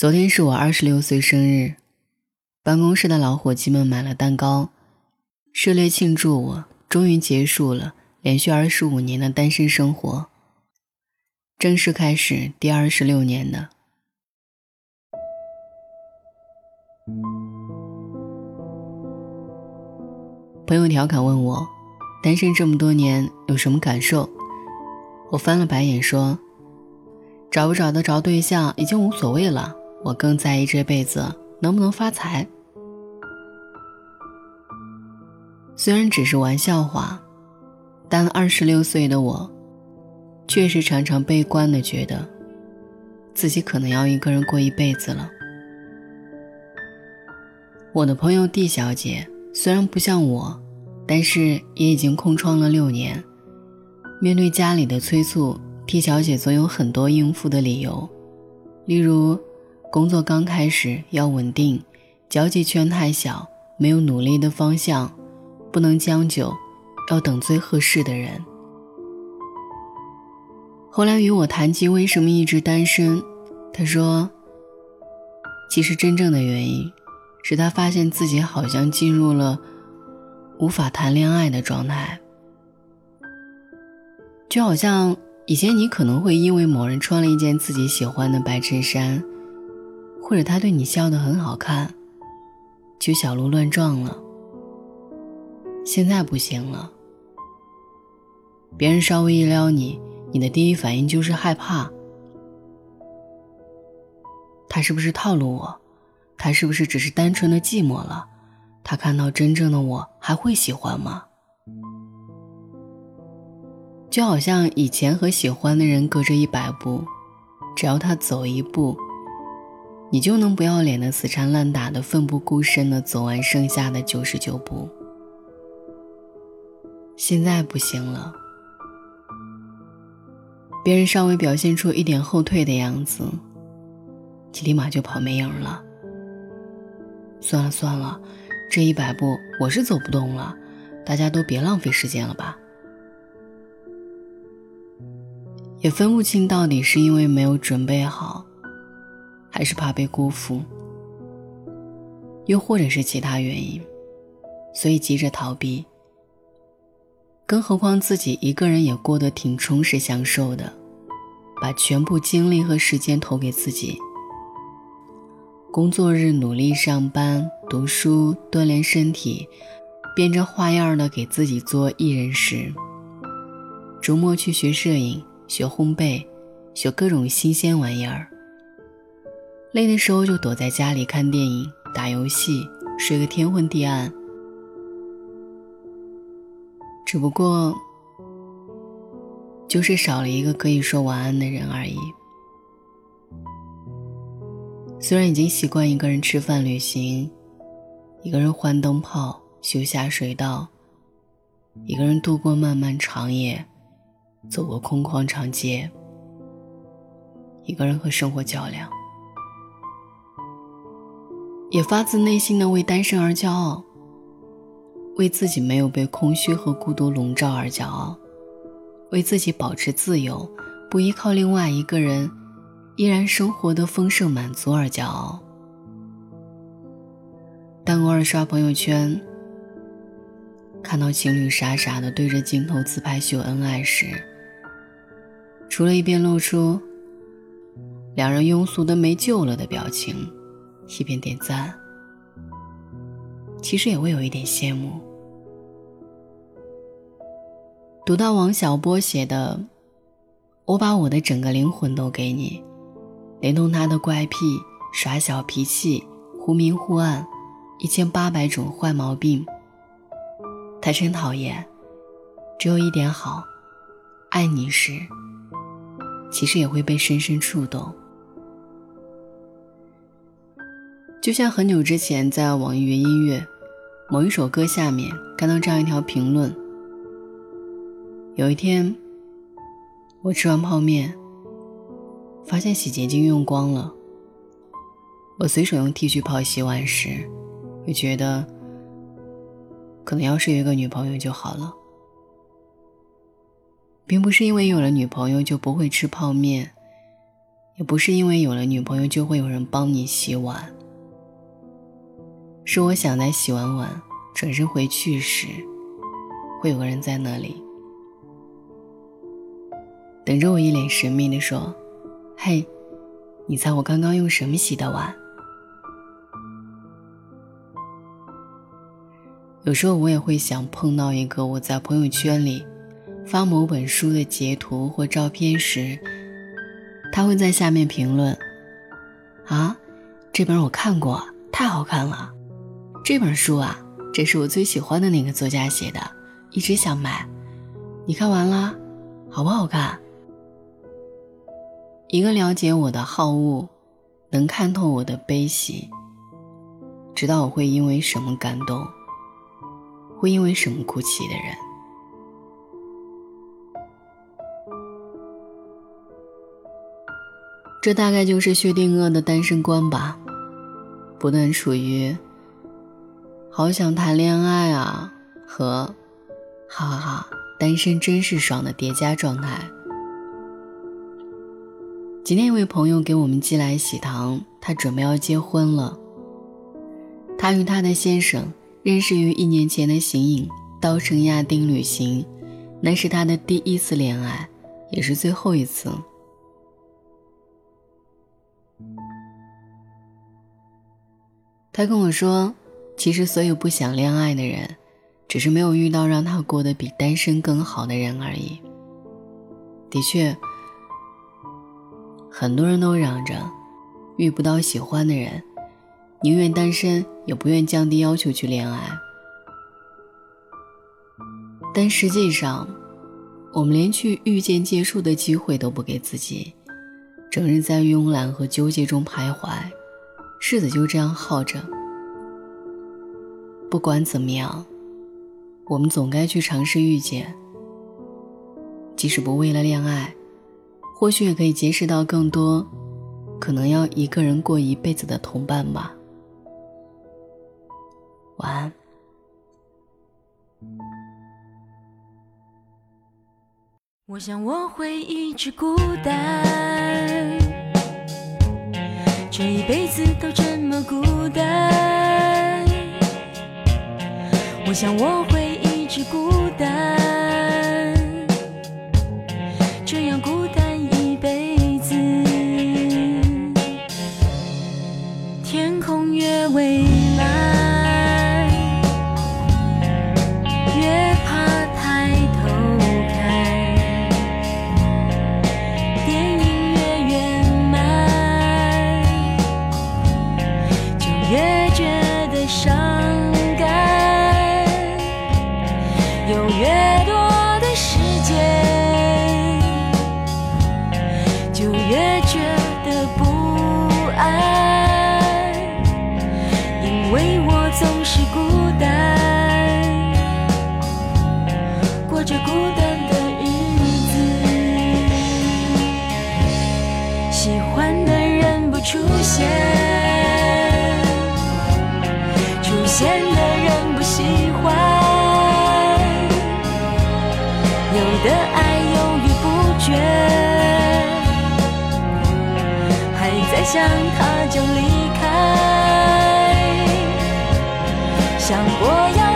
昨天是我二十六岁生日，办公室的老伙计们买了蛋糕，热烈庆祝我终于结束了连续二十五年的单身生活，正式开始第二十六年的。朋友调侃问我，单身这么多年有什么感受？我翻了白眼说，找不找得着对象已经无所谓了。我更在意这辈子能不能发财。虽然只是玩笑话，但二十六岁的我，确实常常悲观的觉得，自己可能要一个人过一辈子了。我的朋友 D 小姐虽然不像我，但是也已经空窗了六年。面对家里的催促，D 小姐总有很多应付的理由，例如。工作刚开始要稳定，交际圈太小，没有努力的方向，不能将就，要等最合适的人。后来与我谈及为什么一直单身，他说：“其实真正的原因，是他发现自己好像进入了无法谈恋爱的状态，就好像以前你可能会因为某人穿了一件自己喜欢的白衬衫。”或者他对你笑得很好看，就小鹿乱撞了。现在不行了，别人稍微一撩你，你的第一反应就是害怕。他是不是套路我？他是不是只是单纯的寂寞了？他看到真正的我还会喜欢吗？就好像以前和喜欢的人隔着一百步，只要他走一步。你就能不要脸的死缠烂打的奋不顾身的走完剩下的九十九步。现在不行了，别人稍微表现出一点后退的样子，你立马就跑没影了。算了算了，这一百步我是走不动了，大家都别浪费时间了吧。也分不清到底是因为没有准备好。还是怕被辜负，又或者是其他原因，所以急着逃避。更何况自己一个人也过得挺充实、享受的，把全部精力和时间投给自己。工作日努力上班、读书、锻炼身体，变着花样的给自己做艺人食。周末去学摄影、学烘焙、学各种新鲜玩意儿。累的时候就躲在家里看电影、打游戏，睡个天昏地暗。只不过，就是少了一个可以说晚安的人而已。虽然已经习惯一个人吃饭、旅行，一个人换灯泡、修下水道，一个人度过漫漫长夜，走过空旷长街，一个人和生活较量。也发自内心的为单身而骄傲，为自己没有被空虚和孤独笼罩而骄傲，为自己保持自由，不依靠另外一个人，依然生活的丰盛满足而骄傲。但偶尔刷朋友圈，看到情侣傻傻的对着镜头自拍秀恩爱时，除了一边露出两人庸俗的没救了的表情。一边点赞，其实也会有一点羡慕。读到王小波写的“我把我的整个灵魂都给你”，连同他的怪癖、耍小脾气、忽明忽暗、一千八百种坏毛病，他真讨厌。只有一点好，爱你时，其实也会被深深触动。就像很久之前在网易云音乐某一首歌下面看到这样一条评论：有一天，我吃完泡面，发现洗洁精用光了。我随手用剃须泡洗碗时，会觉得，可能要是有一个女朋友就好了。并不是因为有了女朋友就不会吃泡面，也不是因为有了女朋友就会有人帮你洗碗。是我想在洗完碗转身回去时，会有个人在那里等着我，一脸神秘的说：“嘿，你猜我刚刚用什么洗的碗？”有时候我也会想碰到一个我在朋友圈里发某本书的截图或照片时，他会在下面评论：“啊，这本我看过，太好看了。”这本书啊，这是我最喜欢的那个作家写的，一直想买。你看完了，好不好看？一个了解我的好恶，能看透我的悲喜，知道我会因为什么感动，会因为什么哭泣的人。这大概就是薛定谔的单身观吧，不断处于。好想谈恋爱啊！和，哈哈哈，单身真是爽的叠加状态。今天一位朋友给我们寄来喜糖，他准备要结婚了。他与他的先生认识于一年前的形影稻城亚丁旅行，那是他的第一次恋爱，也是最后一次。他跟我说。其实，所有不想恋爱的人，只是没有遇到让他过得比单身更好的人而已。的确，很多人都嚷着遇不到喜欢的人，宁愿单身也不愿降低要求去恋爱。但实际上，我们连去遇见结束的机会都不给自己，整日在慵懒和纠结中徘徊，日子就这样耗着。不管怎么样，我们总该去尝试遇见。即使不为了恋爱，或许也可以结识到更多可能要一个人过一辈子的同伴吧。晚安。我想我会一直孤单，这一辈子都这么孤单。我想我会一直孤单，想他就离开，想过要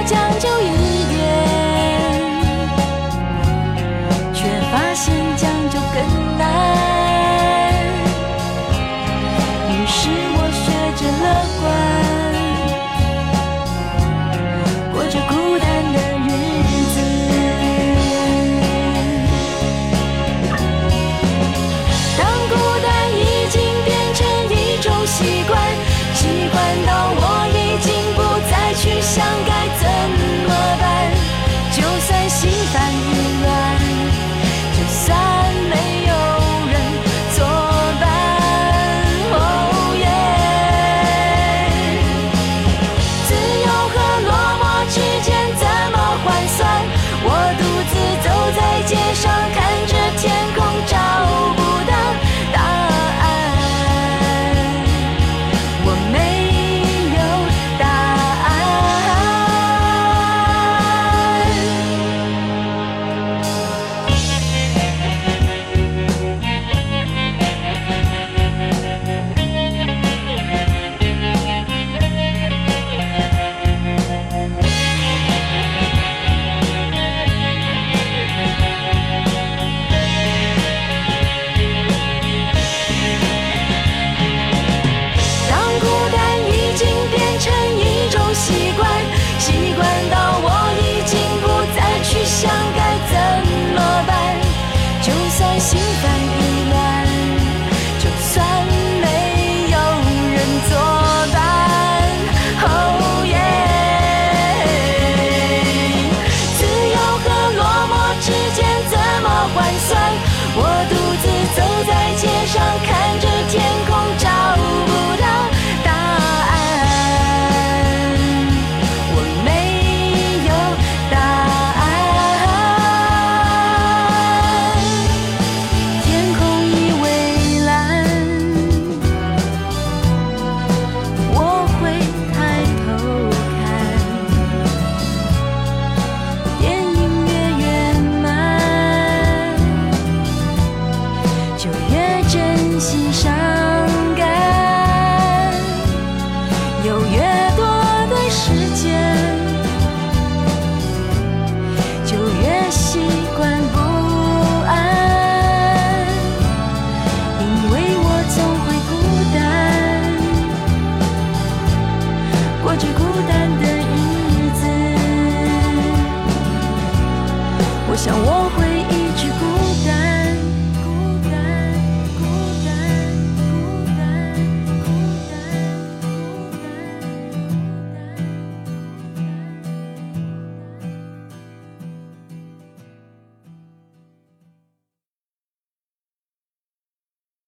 想我会